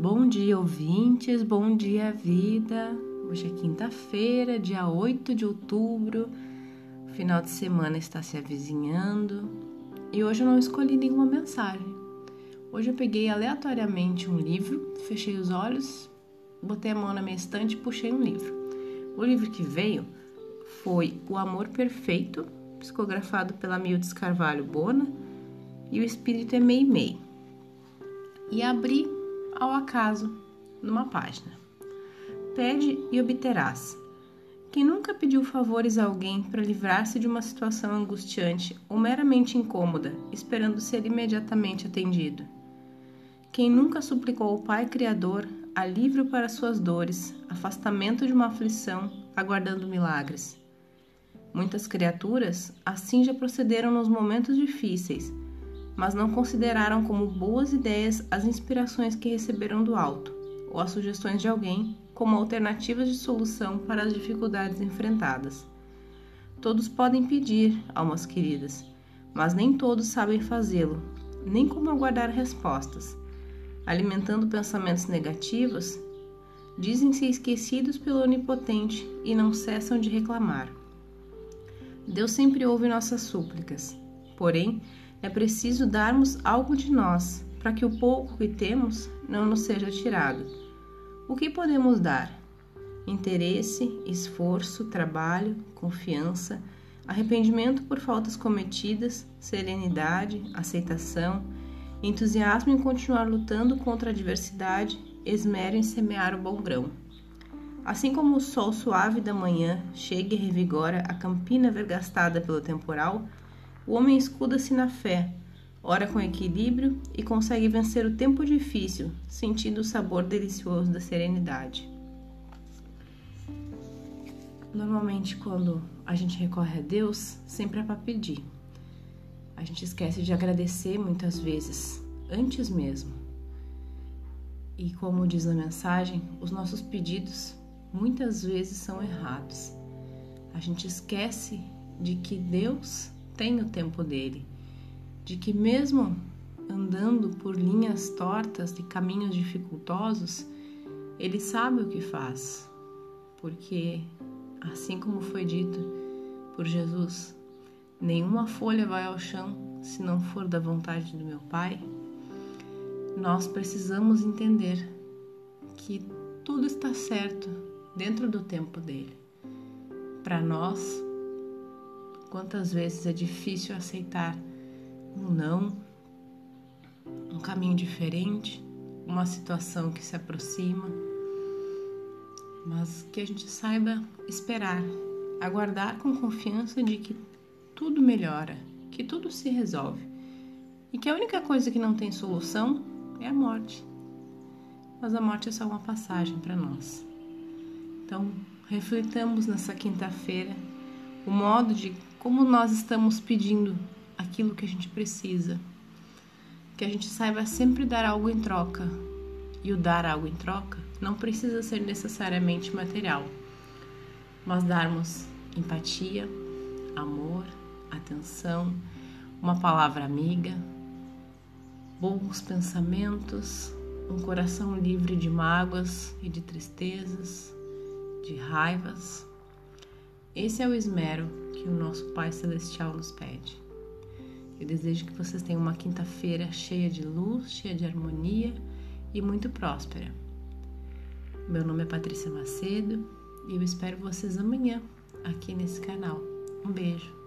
Bom dia, ouvintes, bom dia, vida. Hoje é quinta-feira, dia 8 de outubro. O final de semana está se avizinhando e hoje eu não escolhi nenhuma mensagem. Hoje eu peguei aleatoriamente um livro, fechei os olhos, botei a mão na minha estante e puxei um livro. O livro que veio foi O Amor Perfeito, psicografado pela Mildes Carvalho Bona, e O Espírito é Mei Mei. E abri ao acaso numa página. Pede e obterás. Quem nunca pediu favores a alguém para livrar-se de uma situação angustiante ou meramente incômoda, esperando ser imediatamente atendido? Quem nunca suplicou ao Pai Criador alívio para suas dores, afastamento de uma aflição, aguardando milagres? Muitas criaturas assim já procederam nos momentos difíceis, mas não consideraram como boas ideias as inspirações que receberam do alto, ou as sugestões de alguém como alternativas de solução para as dificuldades enfrentadas. Todos podem pedir, almas queridas, mas nem todos sabem fazê-lo, nem como aguardar respostas. Alimentando pensamentos negativos, dizem-se esquecidos pelo Onipotente e não cessam de reclamar. Deus sempre ouve nossas súplicas, porém, é preciso darmos algo de nós, para que o pouco que temos não nos seja tirado. O que podemos dar? Interesse, esforço, trabalho, confiança, arrependimento por faltas cometidas, serenidade, aceitação, entusiasmo em continuar lutando contra a adversidade, esmero em semear o bom grão. Assim como o sol suave da manhã chega e revigora a campina vergastada pelo temporal, o homem escuda-se na fé, ora com equilíbrio e consegue vencer o tempo difícil, sentindo o sabor delicioso da serenidade. Normalmente, quando a gente recorre a Deus, sempre é para pedir. A gente esquece de agradecer muitas vezes, antes mesmo. E como diz na mensagem, os nossos pedidos muitas vezes são errados. A gente esquece de que Deus tem o tempo dele, de que mesmo andando por linhas tortas e caminhos dificultosos, ele sabe o que faz, porque assim como foi dito por Jesus, nenhuma folha vai ao chão se não for da vontade do meu Pai. Nós precisamos entender que tudo está certo dentro do tempo dele. Para nós, Quantas vezes é difícil aceitar um não, um caminho diferente, uma situação que se aproxima, mas que a gente saiba esperar, aguardar com confiança de que tudo melhora, que tudo se resolve e que a única coisa que não tem solução é a morte. Mas a morte é só uma passagem para nós. Então, reflitamos nessa quinta-feira o modo de como nós estamos pedindo aquilo que a gente precisa. Que a gente saiba sempre dar algo em troca. E o dar algo em troca não precisa ser necessariamente material, mas darmos empatia, amor, atenção, uma palavra amiga, bons pensamentos, um coração livre de mágoas e de tristezas, de raivas. Esse é o esmero que o nosso Pai Celestial nos pede. Eu desejo que vocês tenham uma quinta-feira cheia de luz, cheia de harmonia e muito próspera. Meu nome é Patrícia Macedo e eu espero vocês amanhã aqui nesse canal. Um beijo.